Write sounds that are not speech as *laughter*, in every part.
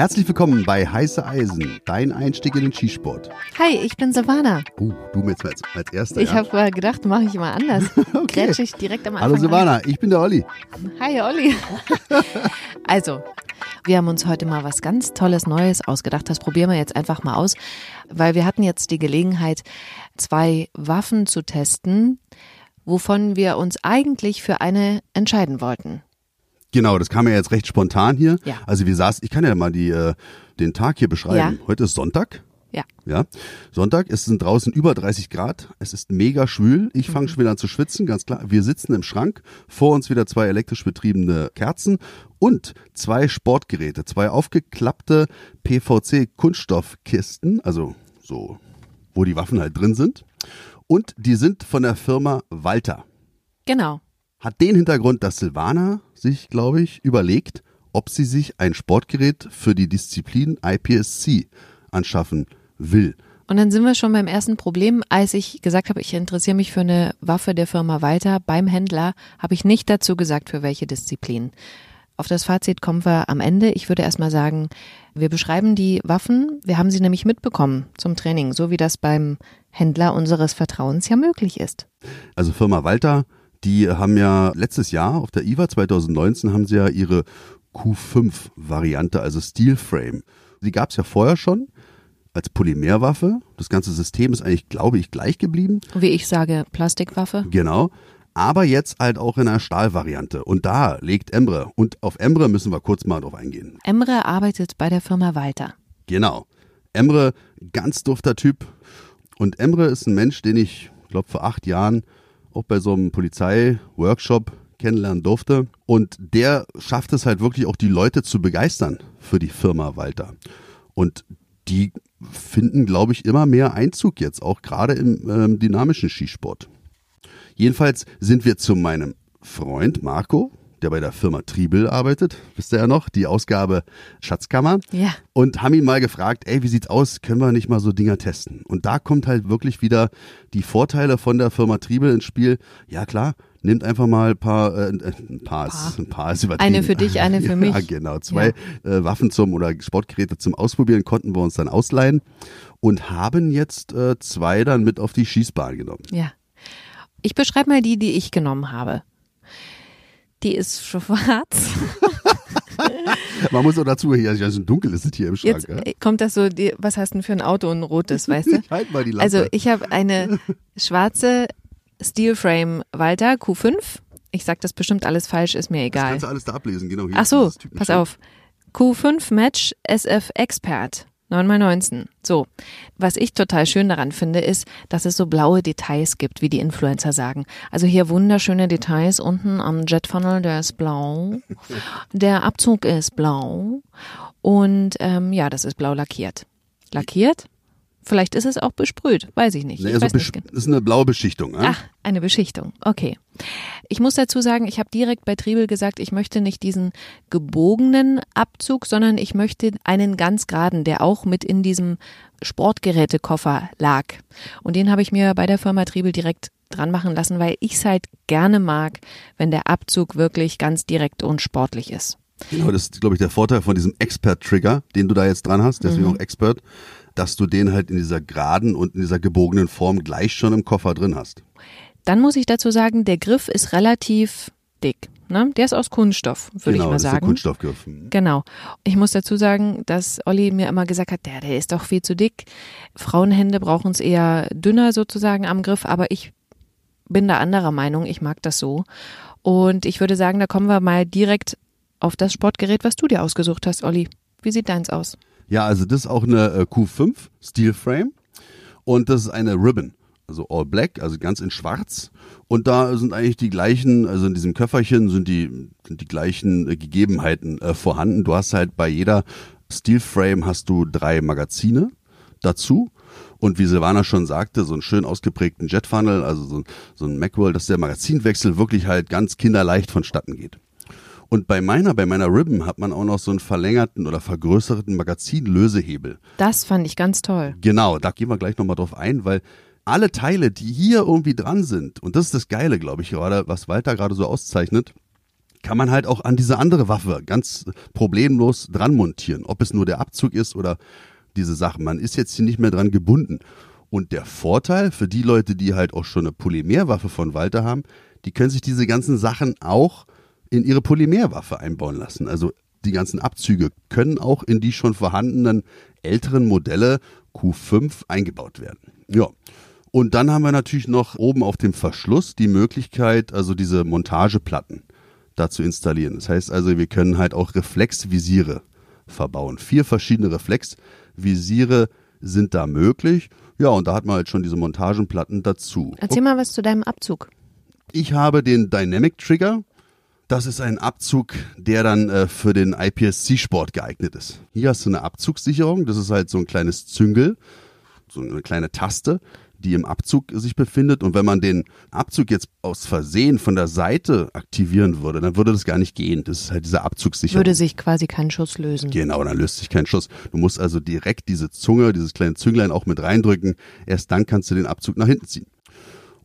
Herzlich willkommen bei Heiße Eisen, dein Einstieg in den Skisport. Hi, ich bin Silvana. Uh, du jetzt als, als Erster. Ich ja? habe gedacht, mache ich mal anders. *laughs* Okay. Grätsch ich direkt am Anfang. Hallo Silvana, ich bin der Olli. Hi, Olli. *laughs* also, wir haben uns heute mal was ganz Tolles Neues ausgedacht. Das probieren wir jetzt einfach mal aus, weil wir hatten jetzt die Gelegenheit, zwei Waffen zu testen, wovon wir uns eigentlich für eine entscheiden wollten. Genau, das kam ja jetzt recht spontan hier. Ja. Also wir saßen, ich kann ja mal die, äh, den Tag hier beschreiben. Ja. Heute ist Sonntag. Ja. Ja, Sonntag, es sind draußen über 30 Grad, es ist mega schwül, ich Mhm. fange schon wieder an zu schwitzen, ganz klar. Wir sitzen im Schrank, vor uns wieder zwei elektrisch betriebene Kerzen und zwei Sportgeräte, zwei aufgeklappte PVC-Kunststoffkisten, also so, wo die Waffen halt drin sind. Und die sind von der Firma Walter. Genau. Hat den Hintergrund, dass Silvana sich, glaube ich, überlegt, ob sie sich ein Sportgerät für die Disziplin IPSC anschaffen will. Und dann sind wir schon beim ersten Problem. Als ich gesagt habe, ich interessiere mich für eine Waffe der Firma weiter beim Händler, habe ich nicht dazu gesagt, für welche Disziplin. Auf das Fazit kommen wir am Ende. Ich würde erstmal sagen, wir beschreiben die Waffen. Wir haben sie nämlich mitbekommen zum Training, so wie das beim Händler unseres Vertrauens ja möglich ist. Also Firma Walter, die haben ja letztes Jahr auf der IWA 2019 haben sie ja ihre Q5-Variante, also Steel Frame. Die gab es ja vorher schon als Polymerwaffe. Das ganze System ist eigentlich, glaube ich, gleich geblieben. Wie ich sage, Plastikwaffe. Genau. Aber jetzt halt auch in einer Stahlvariante. Und da legt Embre. Und auf Embre müssen wir kurz mal drauf eingehen. Emre arbeitet bei der Firma Walter. Genau. Emre, ganz dufter Typ. Und Emre ist ein Mensch, den ich, glaube vor acht Jahren auch bei so einem Polizei-Workshop kennenlernen durfte. Und der schafft es halt wirklich auch, die Leute zu begeistern für die Firma Walter. Und die finden, glaube ich, immer mehr Einzug jetzt, auch gerade im ähm, dynamischen Skisport. Jedenfalls sind wir zu meinem Freund Marco, der bei der Firma Triebel arbeitet, wisst ihr ja noch, die Ausgabe Schatzkammer Ja. und haben ihn mal gefragt, ey, wie sieht's aus? Können wir nicht mal so Dinger testen? Und da kommt halt wirklich wieder die Vorteile von der Firma Triebel ins Spiel. Ja klar, nehmt einfach mal ein paar, äh, ein paar, ist, ein paar ist übertrieben. Eine für dich, eine für *laughs* Ja, mich. genau. Zwei äh, Waffen zum oder Sportgeräte zum Ausprobieren konnten wir uns dann ausleihen und haben jetzt äh, zwei dann mit auf die Schießbahn genommen. Ja. Ich beschreibe mal die, die ich genommen habe. Die ist schwarz. *laughs* Man muss auch dazu, hier, also dunkel ist es hier im Schrank. Jetzt ja? äh, kommt das so, die, was hast du denn für ein Auto, ein rotes, weißt du? *laughs* Halt mal die Lampe. Also ich habe eine schwarze Steel Frame Walter Q5. Ich sag das bestimmt alles falsch, ist mir das egal. kannst du alles da ablesen, genau. Hier Ach so, pass auf. Q5 Match SF Expert. 9x19. So. Was ich total schön daran finde, ist, dass es so blaue Details gibt, wie die Influencer sagen. Also hier wunderschöne Details unten am Jet Funnel, der ist blau. Der Abzug ist blau. Und ähm, ja, das ist blau lackiert. Lackiert? Vielleicht ist es auch besprüht, weiß ich nicht. Nee, ich also nicht genau. ist eine blaue Beschichtung. Ja? Ach, eine Beschichtung. Okay. Ich muss dazu sagen, ich habe direkt bei Triebel gesagt, ich möchte nicht diesen gebogenen Abzug, sondern ich möchte einen ganz geraden, der auch mit in diesem Sportgerätekoffer lag. Und den habe ich mir bei der Firma Triebel direkt dran machen lassen, weil ich es halt gerne mag, wenn der Abzug wirklich ganz direkt und sportlich ist. Genau, das ist, glaube ich, der Vorteil von diesem Expert-Trigger, den du da jetzt dran hast, deswegen Mhm. auch Expert, dass du den halt in dieser geraden und in dieser gebogenen Form gleich schon im Koffer drin hast. Dann muss ich dazu sagen, der Griff ist relativ dick. Ne? Der ist aus Kunststoff, würde genau, ich mal das ist der sagen. Kunststoffgriff. Mhm. Genau. Ich muss dazu sagen, dass Olli mir immer gesagt hat, der, der ist doch viel zu dick. Frauenhände brauchen es eher dünner sozusagen am Griff, aber ich bin da anderer Meinung. Ich mag das so. Und ich würde sagen, da kommen wir mal direkt auf das Sportgerät, was du dir ausgesucht hast, Olli. Wie sieht deins aus? Ja, also das ist auch eine äh, Q5 Steel Frame und das ist eine Ribbon, also all black, also ganz in schwarz und da sind eigentlich die gleichen, also in diesem Köfferchen sind die sind die gleichen äh, Gegebenheiten äh, vorhanden. Du hast halt bei jeder Steel Frame hast du drei Magazine dazu und wie Silvana schon sagte, so einen schön ausgeprägten Jet Funnel, also so, so ein Macworld, dass der Magazinwechsel wirklich halt ganz kinderleicht vonstatten geht. Und bei meiner, bei meiner Ribbon hat man auch noch so einen verlängerten oder vergrößerten Magazinlösehebel. Das fand ich ganz toll. Genau, da gehen wir gleich nochmal drauf ein, weil alle Teile, die hier irgendwie dran sind, und das ist das Geile, glaube ich, gerade, was Walter gerade so auszeichnet, kann man halt auch an diese andere Waffe ganz problemlos dran montieren. Ob es nur der Abzug ist oder diese Sachen. Man ist jetzt hier nicht mehr dran gebunden. Und der Vorteil für die Leute, die halt auch schon eine Polymerwaffe von Walter haben, die können sich diese ganzen Sachen auch in ihre Polymerwaffe einbauen lassen. Also die ganzen Abzüge können auch in die schon vorhandenen älteren Modelle Q5 eingebaut werden. Ja. Und dann haben wir natürlich noch oben auf dem Verschluss die Möglichkeit, also diese Montageplatten da zu installieren. Das heißt also, wir können halt auch Reflexvisiere verbauen. Vier verschiedene Reflexvisiere sind da möglich. Ja, und da hat man halt schon diese Montagenplatten dazu. Erzähl mal was zu deinem Abzug. Ich habe den Dynamic Trigger. Das ist ein Abzug, der dann äh, für den IPSC-Sport geeignet ist. Hier hast du eine Abzugssicherung. Das ist halt so ein kleines Züngel, so eine kleine Taste die im Abzug sich befindet. Und wenn man den Abzug jetzt aus Versehen von der Seite aktivieren würde, dann würde das gar nicht gehen. Das ist halt dieser Abzugssicherung. Würde sich quasi kein Schuss lösen. Genau, dann löst sich kein Schuss. Du musst also direkt diese Zunge, dieses kleine Zünglein auch mit reindrücken. Erst dann kannst du den Abzug nach hinten ziehen.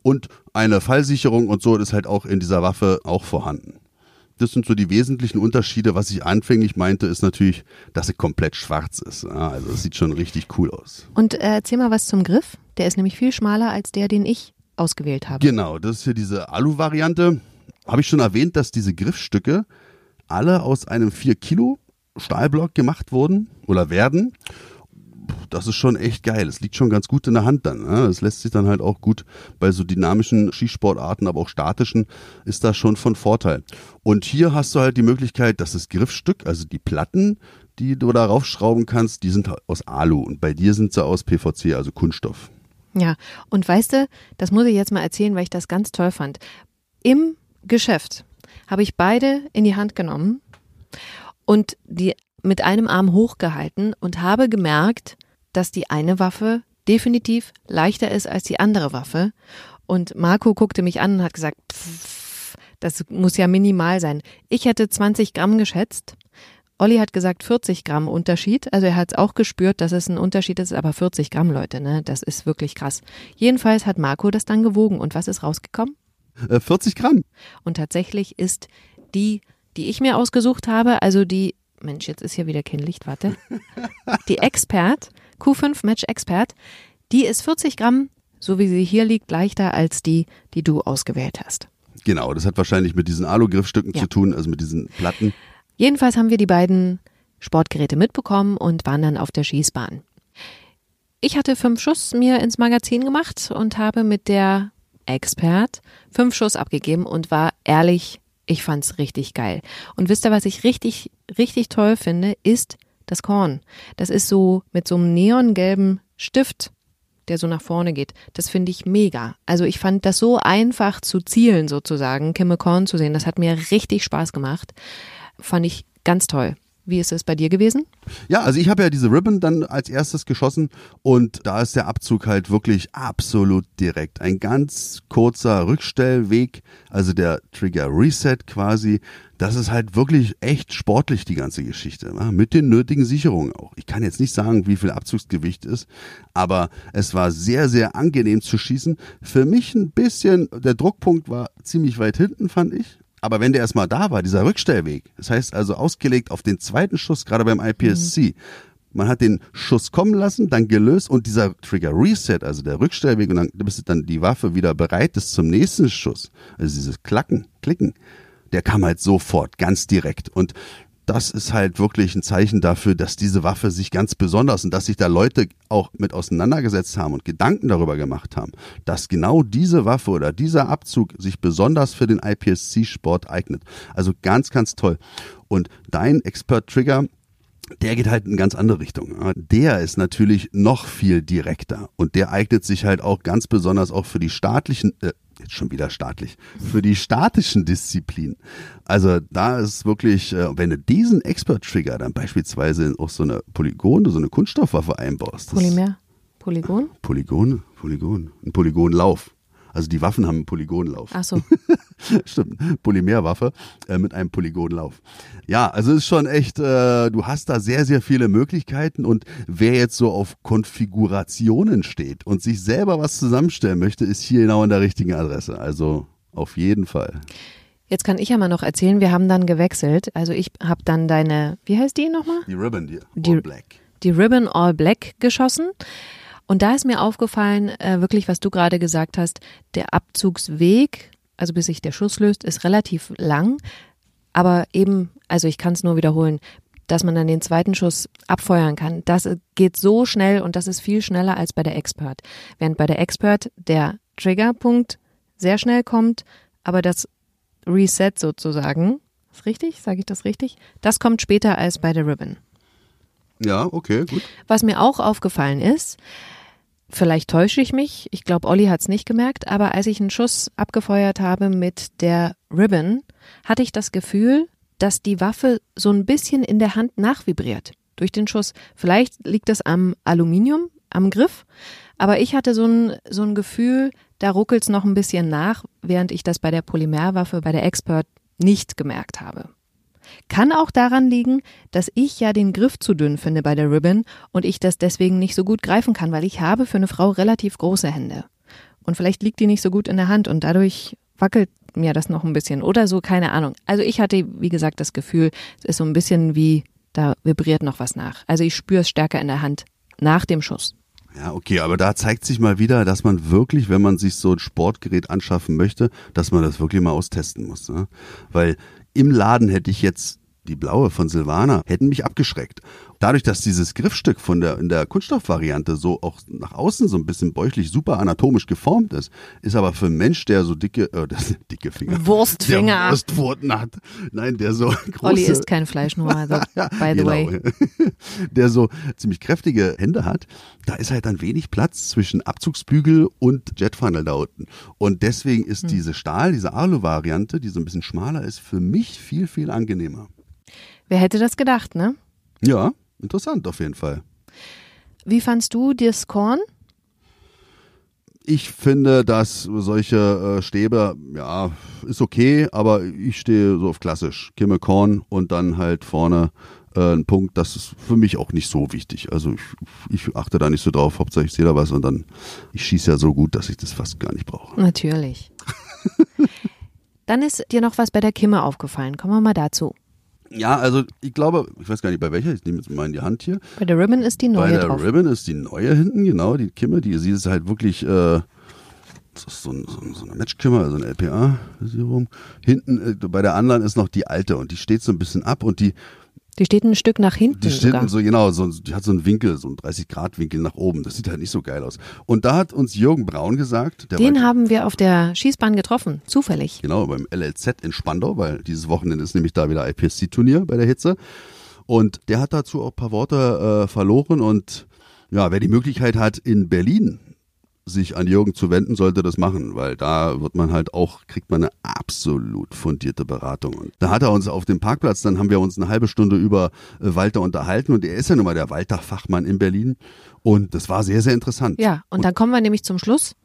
Und eine Fallsicherung und so ist halt auch in dieser Waffe auch vorhanden. Das sind so die wesentlichen Unterschiede. Was ich anfänglich meinte, ist natürlich, dass sie komplett schwarz ist. Also es sieht schon richtig cool aus. Und äh, erzähl mal was zum Griff. Der ist nämlich viel schmaler als der, den ich ausgewählt habe. Genau, das ist hier diese Alu-Variante. Habe ich schon erwähnt, dass diese Griffstücke alle aus einem 4 Kilo Stahlblock gemacht wurden oder werden das ist schon echt geil. Es liegt schon ganz gut in der Hand dann. Ne? Das lässt sich dann halt auch gut bei so dynamischen Skisportarten, aber auch statischen, ist das schon von Vorteil. Und hier hast du halt die Möglichkeit, dass das Griffstück, also die Platten, die du da raufschrauben kannst, die sind aus Alu und bei dir sind sie aus PVC, also Kunststoff. Ja, und weißt du, das muss ich jetzt mal erzählen, weil ich das ganz toll fand. Im Geschäft habe ich beide in die Hand genommen und die mit einem Arm hochgehalten und habe gemerkt, dass die eine Waffe definitiv leichter ist als die andere Waffe. Und Marco guckte mich an und hat gesagt, pff, das muss ja minimal sein. Ich hätte 20 Gramm geschätzt. Olli hat gesagt 40 Gramm Unterschied. Also er hat es auch gespürt, dass es ein Unterschied ist, aber 40 Gramm, Leute, ne? Das ist wirklich krass. Jedenfalls hat Marco das dann gewogen. Und was ist rausgekommen? 40 äh, Gramm. Und tatsächlich ist die, die ich mir ausgesucht habe, also die, Mensch, jetzt ist hier wieder kein Licht, warte. Die Expert Q5 Match Expert, die ist 40 Gramm, so wie sie hier liegt, leichter als die, die du ausgewählt hast. Genau, das hat wahrscheinlich mit diesen Alu-Griffstücken ja. zu tun, also mit diesen Platten. Jedenfalls haben wir die beiden Sportgeräte mitbekommen und waren dann auf der Schießbahn. Ich hatte fünf Schuss mir ins Magazin gemacht und habe mit der Expert fünf Schuss abgegeben und war ehrlich, ich fand's richtig geil. Und wisst ihr, was ich richtig, richtig toll finde, ist, das Korn. Das ist so mit so einem neongelben Stift, der so nach vorne geht. Das finde ich mega. Also ich fand das so einfach zu zielen sozusagen, Kimme Korn zu sehen. Das hat mir richtig Spaß gemacht. Fand ich ganz toll. Wie ist es bei dir gewesen? Ja, also ich habe ja diese Ribbon dann als erstes geschossen und da ist der Abzug halt wirklich absolut direkt. Ein ganz kurzer Rückstellweg, also der Trigger Reset quasi. Das ist halt wirklich echt sportlich, die ganze Geschichte. Mit den nötigen Sicherungen auch. Ich kann jetzt nicht sagen, wie viel Abzugsgewicht ist, aber es war sehr, sehr angenehm zu schießen. Für mich ein bisschen, der Druckpunkt war ziemlich weit hinten, fand ich. Aber wenn der erstmal da war, dieser Rückstellweg, das heißt also ausgelegt auf den zweiten Schuss, gerade beim IPSC, mhm. man hat den Schuss kommen lassen, dann gelöst und dieser Trigger Reset, also der Rückstellweg und dann ist dann die Waffe wieder bereit ist zum nächsten Schuss. Also dieses Klacken, Klicken, der kam halt sofort, ganz direkt. Und das ist halt wirklich ein Zeichen dafür, dass diese Waffe sich ganz besonders und dass sich da Leute auch mit auseinandergesetzt haben und Gedanken darüber gemacht haben, dass genau diese Waffe oder dieser Abzug sich besonders für den IPSC-Sport eignet. Also ganz, ganz toll. Und dein Expert Trigger, der geht halt in ganz andere Richtung. Der ist natürlich noch viel direkter und der eignet sich halt auch ganz besonders auch für die staatlichen, äh, jetzt schon wieder staatlich, für die statischen Disziplinen. Also da ist wirklich, äh, wenn du diesen Expert-Trigger dann beispielsweise auch so eine Polygon, so eine Kunststoffwaffe einbaust. Polymer? Polygon? Polygon, Polygon, ein Polygonlauf. Also die Waffen haben einen Polygonlauf. Ach so. *laughs* Stimmt, Polymerwaffe äh, mit einem Polygonlauf. Ja, also ist schon echt, äh, du hast da sehr, sehr viele Möglichkeiten und wer jetzt so auf Konfigurationen steht und sich selber was zusammenstellen möchte, ist hier genau an der richtigen Adresse. Also auf jeden Fall. Jetzt kann ich ja mal noch erzählen, wir haben dann gewechselt. Also ich habe dann deine, wie heißt die nochmal? Die Ribbon, die, Die- All Black. Die Ribbon All Black geschossen. Und da ist mir aufgefallen, äh, wirklich, was du gerade gesagt hast, der Abzugsweg, also bis sich der Schuss löst, ist relativ lang. Aber eben, also ich kann es nur wiederholen, dass man dann den zweiten Schuss abfeuern kann. Das geht so schnell und das ist viel schneller als bei der Expert. Während bei der Expert der Triggerpunkt sehr schnell kommt, aber das Reset sozusagen, ist richtig? Sage ich das richtig? Das kommt später als bei der Ribbon. Ja, okay, gut. Was mir auch aufgefallen ist, vielleicht täusche ich mich, ich glaube, Olli hat es nicht gemerkt, aber als ich einen Schuss abgefeuert habe mit der Ribbon, hatte ich das Gefühl, dass die Waffe so ein bisschen in der Hand nachvibriert durch den Schuss. Vielleicht liegt es am Aluminium, am Griff, aber ich hatte so ein, so ein Gefühl, da ruckelt es noch ein bisschen nach, während ich das bei der Polymerwaffe, bei der Expert nicht gemerkt habe. Kann auch daran liegen, dass ich ja den Griff zu dünn finde bei der Ribbon und ich das deswegen nicht so gut greifen kann, weil ich habe für eine Frau relativ große Hände. Und vielleicht liegt die nicht so gut in der Hand und dadurch wackelt mir das noch ein bisschen oder so, keine Ahnung. Also ich hatte, wie gesagt, das Gefühl, es ist so ein bisschen wie, da vibriert noch was nach. Also ich spüre es stärker in der Hand nach dem Schuss. Ja, okay, aber da zeigt sich mal wieder, dass man wirklich, wenn man sich so ein Sportgerät anschaffen möchte, dass man das wirklich mal austesten muss. Ne? Weil im Laden hätte ich jetzt die blaue von Silvana, hätten mich abgeschreckt. Dadurch, dass dieses Griffstück von der, in der Kunststoffvariante so auch nach außen so ein bisschen bäuchlich super anatomisch geformt ist, ist aber für einen Mensch, der so dicke, äh, *laughs* das, dicke Finger, Wurstfinger. der Wurstpfoten hat, nein, der so große, Olli isst kein Fleisch nur, also *laughs* by the Genau. way. *laughs* der so ziemlich kräftige Hände hat, da ist halt dann wenig Platz zwischen Abzugsbügel und Jetfunnel da unten. Und deswegen ist Hm. diese Stahl, diese Alu-Variante, die so ein bisschen schmaler ist, für mich viel, viel angenehmer. Wer hätte das gedacht, ne? Ja, interessant auf jeden Fall. Wie fandst du das Korn? Ich finde, dass solche äh, Stäbe, ja, ist okay, aber ich stehe so auf klassisch. Kimme Korn und dann halt vorne äh, ein Punkt, das ist für mich auch nicht so wichtig. Also ich, ich achte da nicht so drauf, Hauptsache ich sehe da was und dann, ich schieße ja so gut, dass ich das fast gar nicht brauche. Natürlich. *laughs* Dann ist dir noch was bei der Kimme aufgefallen. Kommen wir mal dazu. Ja, also ich glaube, ich weiß gar nicht bei welcher, ich nehme jetzt mal in die Hand hier. Bei der Ribbon ist die Bei neue der drauf. Ribbon ist die neue hinten, genau, die Kimme, die sie ist halt wirklich, äh, das ist so, ein, so, ein- so eine Matchkimmer, also eine LPA-Versicherung. Hinten, äh, bei der anderen ist noch die alte und die steht so ein bisschen ab und die, Die steht ein Stück nach hinten die steht sogar. so, genau, so, die hat so einen Winkel, so einen 30-Grad-Winkel nach oben. Das sieht halt nicht so geil aus. Und da hat uns Jürgen Braun gesagt, Den haben wir auf der Schießbahn getroffen, zufällig. Genau, beim LLZ in Spandau, weil dieses Wochenende ist nämlich da wieder IPSC-Turnier bei der Hitze. Und der hat dazu auch ein paar Worte äh, verloren und ja, wer die Möglichkeit hat, in Berlin sich an Jürgen zu wenden, sollte das machen, weil da wird man halt auch, kriegt man eine absolut fundierte Beratung. Und da hat er uns auf dem Parkplatz, dann haben wir uns eine halbe Stunde über äh, Walter unterhalten und er ist ja nun mal der Walter-Fachmann in Berlin und das war sehr, sehr interessant. Ja, und dann kommen wir nämlich zum Schluss.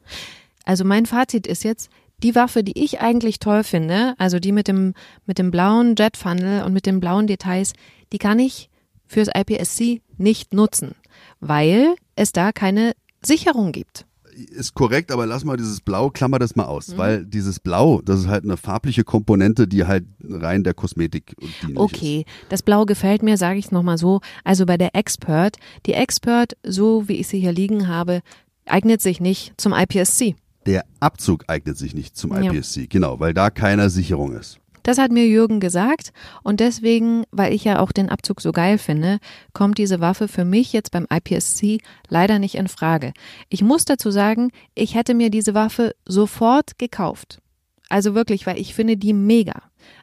Also mein Fazit ist jetzt, die Waffe, die ich eigentlich toll finde, also die mit dem, mit dem blauen Jet Funnel und mit den blauen Details, die kann ich fürs IPSC nicht nutzen, weil es da keine Sicherung gibt. Ist korrekt, aber lass mal dieses Blau, klammer das mal Mhm. aus, weil dieses Blau, das ist halt eine farbliche Komponente, die halt rein der Kosmetik dienlich ist. Okay, das Blau gefällt mir, sage ich es nochmal so. Also bei der Expert, die Expert, so wie ich sie hier liegen habe, eignet sich nicht zum IPSC. Der Abzug eignet sich nicht zum Ja. IPSC, genau, weil da keine Sicherung ist. Das hat mir Jürgen gesagt und deswegen, weil ich ja auch den Abzug so geil finde, kommt diese Waffe für mich jetzt beim IPSC leider nicht in Frage. Ich muss dazu sagen, ich hätte mir diese Waffe sofort gekauft. Also wirklich, weil ich finde die mega.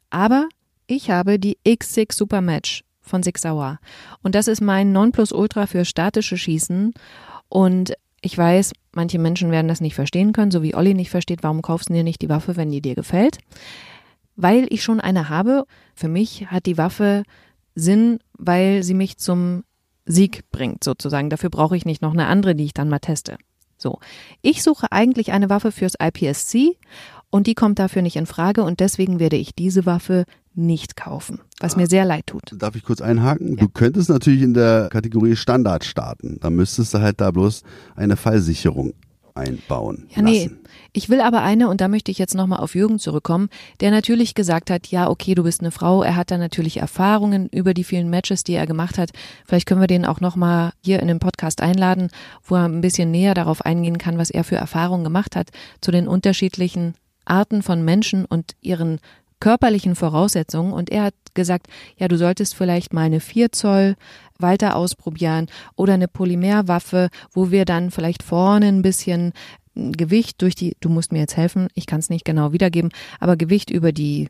Aber ich habe die X6 Supermatch von Sig Sauer und das ist mein Nonplusultra für statische Schießen und ich weiß, manche Menschen werden das nicht verstehen können, so wie Olli nicht versteht, warum kaufst du dir nicht die Waffe, wenn die dir gefällt weil ich schon eine habe. Für mich hat die Waffe Sinn, weil sie mich zum Sieg bringt, sozusagen. Dafür brauche ich nicht noch eine andere, die ich dann mal teste. So. Ich suche eigentlich eine Waffe fürs IPSC und die kommt dafür nicht in Frage und deswegen werde ich diese Waffe nicht kaufen, was mir sehr leid tut. Darf ich kurz einhaken? Du könntest natürlich in der Kategorie Standard starten. Da müsstest du halt da bloß eine Fallsicherung einbauen Ja, nee. lassen. Ich will aber eine, und da möchte ich jetzt nochmal auf Jürgen zurückkommen, der natürlich gesagt hat, ja, okay, du bist eine Frau. Er hat da natürlich Erfahrungen über die vielen Matches, die er gemacht hat. Vielleicht können wir den auch nochmal hier in den Podcast einladen, wo er ein bisschen näher darauf eingehen kann, was er für Erfahrungen gemacht hat zu den unterschiedlichen Arten von Menschen und ihren körperlichen Voraussetzungen. Und er hat gesagt, ja, du solltest vielleicht mal eine 4 Zoll weiter ausprobieren oder eine Polymerwaffe, wo wir dann vielleicht vorne ein bisschen Gewicht durch die, du musst mir jetzt helfen, ich kann es nicht genau wiedergeben, aber Gewicht über die,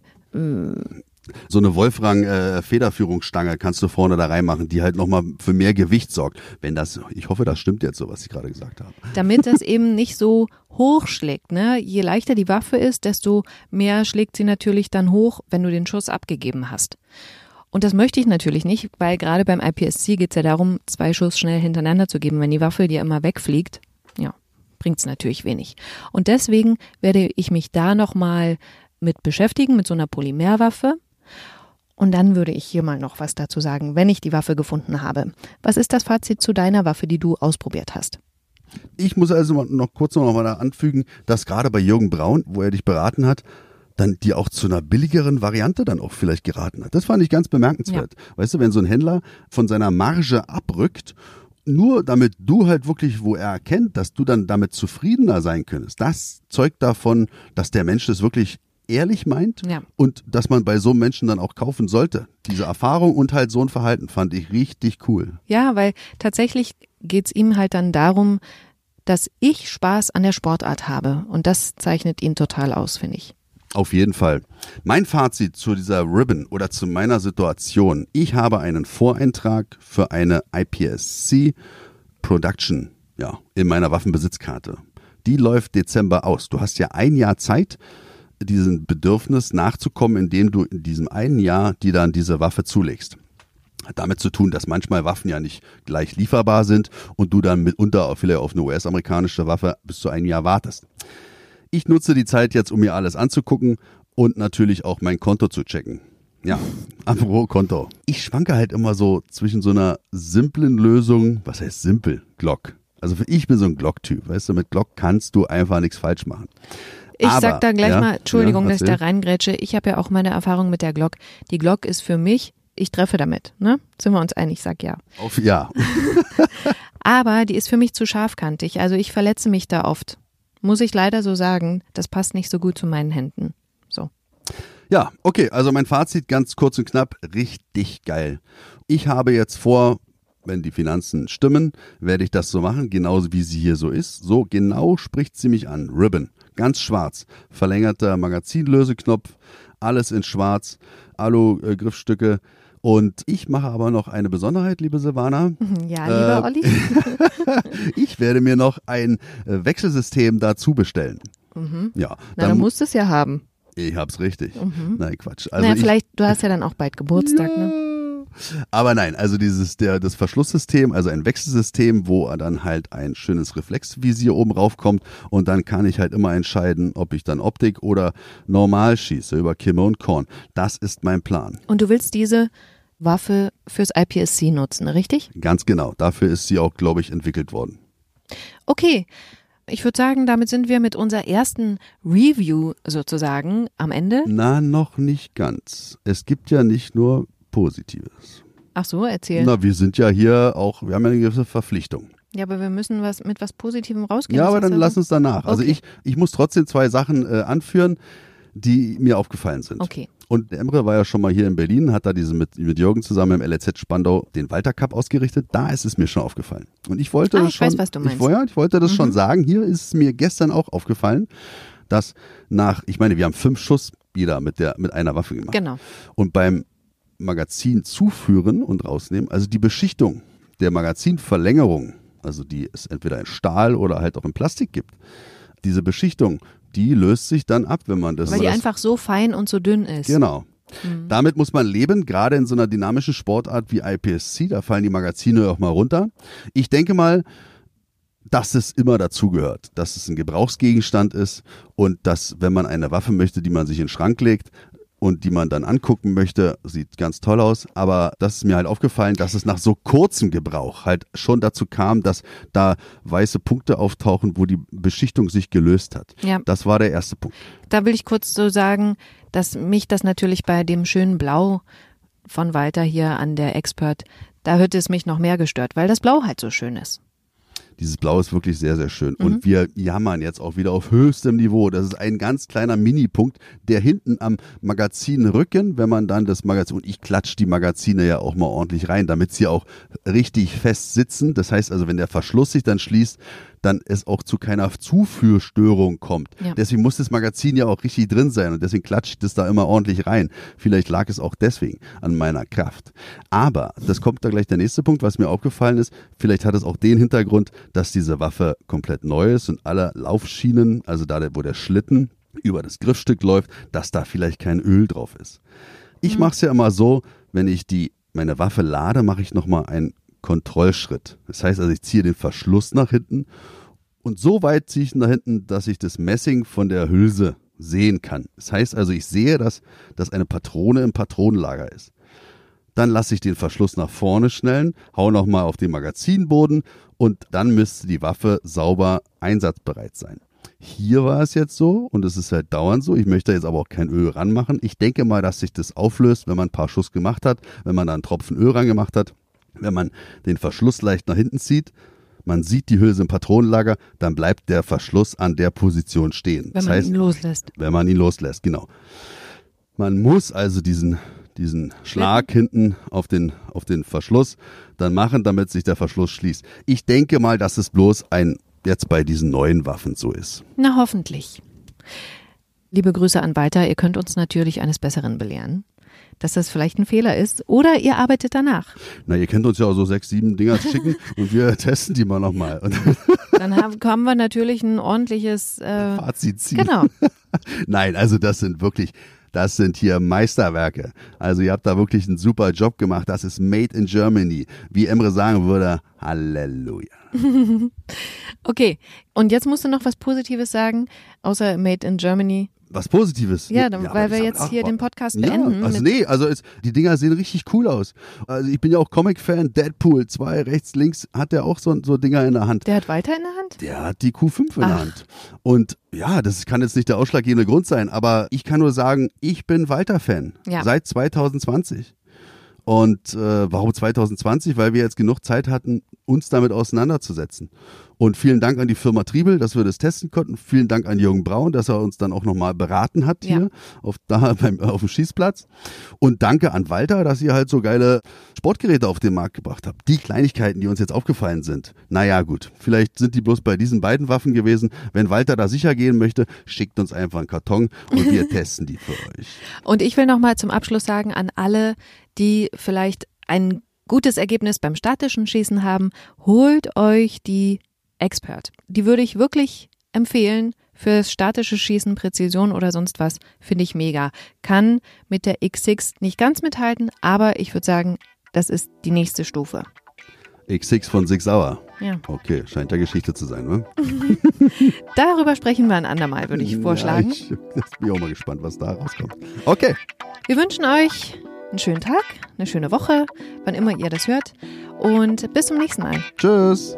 So eine Wolfrang-Federführungsstange kannst du vorne da reinmachen, die halt nochmal für mehr Gewicht sorgt. Wenn das, ich hoffe, das stimmt jetzt so, was ich gerade gesagt habe. damit es *laughs* eben nicht so hoch schlägt. Ne? Je leichter die Waffe ist, desto mehr schlägt sie natürlich dann hoch, wenn du den Schuss abgegeben hast. Und das möchte ich natürlich nicht, weil gerade beim IPSC geht es ja darum, zwei Schuss schnell hintereinander zu geben. Wenn die Waffe dir immer wegfliegt, ja, bringt es natürlich wenig. Und deswegen werde ich mich da nochmal mit beschäftigen, mit so einer Polymerwaffe. Und dann würde ich hier mal noch was dazu sagen, wenn ich die Waffe gefunden habe. Was ist das Fazit zu deiner Waffe, die du ausprobiert hast? Ich muss also noch kurz noch mal da anfügen, dass gerade bei Jürgen Braun, wo er dich beraten hat, dann die auch zu einer billigeren Variante dann auch vielleicht geraten hat. Das fand ich ganz bemerkenswert. Weißt du, wenn so ein Händler von seiner Marge abrückt, nur damit du halt wirklich, wo er erkennt, dass du dann damit zufriedener sein könntest, das zeugt davon, dass der Mensch das wirklich ehrlich meint Ja. und dass man bei so einem Menschen dann auch kaufen sollte. Diese Erfahrung und halt so ein Verhalten fand ich richtig cool. Ja, weil tatsächlich geht's ihm halt dann darum, dass ich Spaß an der Sportart habe. Und das zeichnet ihn total aus, finde ich. Auf jeden Fall. Mein Fazit zu dieser Ribbon oder zu meiner Situation. Ich habe einen Voreintrag für eine IPSC Production ja, in meiner Waffenbesitzkarte. Die läuft Dezember aus. Du hast ja ein Jahr Zeit, diesem Bedürfnis nachzukommen, indem du in diesem einen Jahr dir dann diese Waffe zulegst. Hat damit zu tun, dass manchmal Waffen ja nicht gleich lieferbar sind und du dann mitunter vielleicht auf eine US-amerikanische Waffe bis zu einem Jahr wartest. Ich nutze die Zeit jetzt, um mir alles anzugucken und natürlich auch mein Konto zu checken. Ja, *laughs* apropos Konto. Ich schwanke halt immer so zwischen so einer simplen Lösung, was heißt simpel? Glock. Also für ich bin so ein Glock-Typ, weißt du, mit Glock kannst du einfach nichts falsch machen. Ich Aber, sag da gleich ja, mal, Entschuldigung, ja, dass ich da reingrätsche. Ich habe ja auch meine Erfahrung mit der Glock. Die Glock ist für mich, ich treffe damit, ne? Sind wir uns einig, sag ja. Auf, ja, *laughs* *laughs* Aber die ist für mich zu scharfkantig. Also ich verletze mich da oft. Muss ich leider so sagen, das passt nicht so gut zu meinen Händen. So. Ja, okay, also mein Fazit ganz kurz und knapp, richtig geil. Ich habe jetzt vor, wenn die Finanzen stimmen, werde ich das so machen, genauso wie sie hier so ist. So genau spricht sie mich an. Ribbon, ganz schwarz, verlängerter Magazinlöseknopf, alles in schwarz, Alu-Griffstücke. Und ich mache aber noch eine Besonderheit, liebe Silvana. Ja, lieber Äh, Olli. *laughs* Ich werde mir noch ein äh, Wechselsystem dazu bestellen. Ja, Mhm. Na, dann du mu- musst es ja haben. ich hab's richtig. Nein, Quatsch. Also naja, ich, vielleicht, du hast ja dann auch bald Geburtstag, ne? Aber nein, also dieses der das Verschlusssystem, also ein Wechselsystem, wo dann halt ein schönes Reflexvisier oben raufkommt und dann kann ich halt immer entscheiden, ob ich dann Optik oder normal schieße über Kimme und Korn. Das ist mein Plan. Und du willst diese Waffe fürs IPSC nutzen, richtig? Ganz genau. Dafür ist sie auch, glaube ich, entwickelt worden. Okay. Ich würde sagen, damit sind wir mit unserer ersten Review sozusagen am Ende. Na, noch nicht ganz. Es gibt ja nicht nur Positives. Ach so, erzähl. Na, wir sind ja hier auch, wir haben ja eine gewisse Verpflichtung. Ja, aber wir müssen was mit was Positivem rausgehen. Ja, aber dann lass uns danach. Also Okay. ich, ich muss trotzdem zwei Sachen äh, anführen, die mir aufgefallen sind. Okay. Und Emre war ja schon mal hier in Berlin, hat da diesen mit, mit Jürgen zusammen im LZ Spandau den Walter Cup ausgerichtet. Da ist es mir schon aufgefallen. Und ich wollte Ah, ich schon, weiß, was du meinst. Mhm. Ich, wollte- ja, ich wollte das schon sagen. Hier ist es mir gestern auch aufgefallen, dass nach, ich meine, wir haben fünf Schuss jeder mit der mit einer Waffe gemacht. Genau. Und beim Magazin zuführen und rausnehmen, also die Beschichtung der Magazinverlängerung, also die es entweder in Stahl oder halt auch in Plastik gibt, diese Beschichtung, die löst sich dann ab, wenn man das Weil die das, einfach so fein und so dünn ist. Genau. Damit muss man leben, gerade in so einer dynamischen Sportart wie IPSC, da fallen die Magazine auch mal runter. Ich denke mal, dass es immer dazugehört, dass es ein Gebrauchsgegenstand ist und dass, wenn man eine Waffe möchte, die man sich in den Schrank legt, und die man dann angucken möchte. Sieht ganz toll aus, aber das ist mir halt aufgefallen, dass es nach so kurzem Gebrauch halt schon dazu kam, dass da weiße Punkte auftauchen, wo die Beschichtung sich gelöst hat. Ja. Das war der erste Punkt. Da will ich kurz so sagen, dass mich das natürlich bei dem schönen Blau von Walter hier an der Expert, da hätte es mich noch mehr gestört, weil das Blau halt so schön ist. Dieses Blau ist wirklich sehr, sehr schön. Und wir jammern jetzt auch wieder auf höchstem Niveau. Das ist ein ganz kleiner Minipunkt, der hinten am Magazinrücken, wenn man dann das Magazin, und ich klatsche die Magazine ja auch mal ordentlich rein, damit sie auch richtig fest sitzen. Das heißt also, wenn der Verschluss sich dann schließt, dann es auch zu keiner Zuführstörung kommt. Ja. Deswegen muss das Magazin ja auch richtig drin sein und deswegen klatscht es da immer ordentlich rein. Vielleicht lag es auch deswegen an meiner Kraft. Aber, das kommt da gleich der nächste Punkt, was mir aufgefallen ist, vielleicht hat es auch den Hintergrund, dass diese Waffe komplett neu ist und alle Laufschienen, also da, wo der Schlitten über das Griffstück läuft, dass da vielleicht kein Öl drauf ist. Ich mache es ja immer so, wenn ich die meine Waffe lade, mache ich nochmal einen Kontrollschritt. Das heißt also, ich ziehe den Verschluss nach hinten und so weit ziehe ich ihn nach hinten, dass ich das Messing von der Hülse sehen kann. Das heißt also, ich sehe, dass, dass eine Patrone im Patronenlager ist. Dann lasse ich den Verschluss nach vorne schnellen, hau nochmal auf den Magazinboden und dann müsste die Waffe sauber einsatzbereit sein. Hier war es jetzt so und es ist halt dauernd so. Ich möchte jetzt aber auch kein Öl ranmachen. Ich denke mal, dass sich das auflöst, wenn man ein paar Schuss gemacht hat, wenn man da einen Tropfen Öl rangemacht hat. Wenn man den Verschluss leicht nach hinten zieht, man sieht die Hülse im Patronenlager, dann bleibt der Verschluss an der Position stehen. Wenn das man heißt, ihn loslässt. wenn man ihn loslässt, genau. Man muss also diesen, diesen Schlag hinten auf den, auf den Verschluss dann machen, damit sich der Verschluss schließt. Ich denke mal, dass es bloß ein jetzt bei diesen neuen Waffen so ist. Na, hoffentlich. Liebe Grüße an Walter. Ihr könnt uns natürlich eines Besseren belehren, dass das vielleicht ein Fehler ist oder ihr arbeitet danach. Na, ihr könnt uns ja auch so sechs, sieben Dinger schicken *laughs* und wir testen die mal nochmal Dann haben, haben wir natürlich ein ordentliches. Äh, Fazit ziehen. genau. *laughs* Nein, also das sind wirklich, das sind hier Meisterwerke. Also ihr habt da wirklich einen super Job gemacht. Das ist Made in Germany. Wie Emre sagen würde, Halleluja. *laughs* Okay. Und jetzt musst du noch was Positives sagen, außer Made in Germany. Was Positives. Ja, dann, aber weil wir jetzt hier den Podcast Ja, beenden. also mit- nee, also es, die Dinger sehen richtig cool aus. Also ich bin ja auch Comic-Fan. Deadpool 2, rechts, links, hat der auch so, so Dinger in der Hand. Der hat Walter in der Hand? Der hat die Q5 in der Ach. Hand. Und ja, das kann jetzt nicht der ausschlaggebende Grund sein, aber ich kann nur sagen, ich bin Walter-Fan. Ja. Seit 2020. Und äh, warum 2020? Weil wir jetzt genug Zeit hatten, uns damit auseinanderzusetzen. Und vielen Dank an die Firma Triebel, dass wir das testen konnten. Vielen Dank an Jürgen Braun, dass er uns dann auch nochmal beraten hat Ja. hier auf, da beim, auf dem Schießplatz. Und danke an Walter, dass ihr halt so geile Sportgeräte auf den Markt gebracht habt. Die Kleinigkeiten, die uns jetzt aufgefallen sind. Naja, gut. Vielleicht sind die bloß bei diesen beiden Waffen gewesen. Wenn Walter da sicher gehen möchte, schickt uns einfach einen Karton und wir *laughs* testen die für euch. Und ich will noch mal zum Abschluss sagen an alle, die vielleicht ein gutes Ergebnis beim statischen Schießen haben, holt euch die Expert. Die würde ich wirklich empfehlen fürs statische Schießen, Präzision oder sonst was. Finde ich mega. Kann mit der X6 nicht ganz mithalten, aber ich würde sagen, das ist die nächste Stufe. X6 von Six Hour. Ja. Okay, scheint ja Geschichte zu sein, ne? *laughs* Darüber sprechen wir ein andermal, würde ich vorschlagen. Ja, ich ich bin auch mal gespannt, was da rauskommt. Okay. Wir wünschen euch einen schönen Tag, eine schöne Woche, wann immer ihr das hört. Und bis zum nächsten Mal. Tschüss.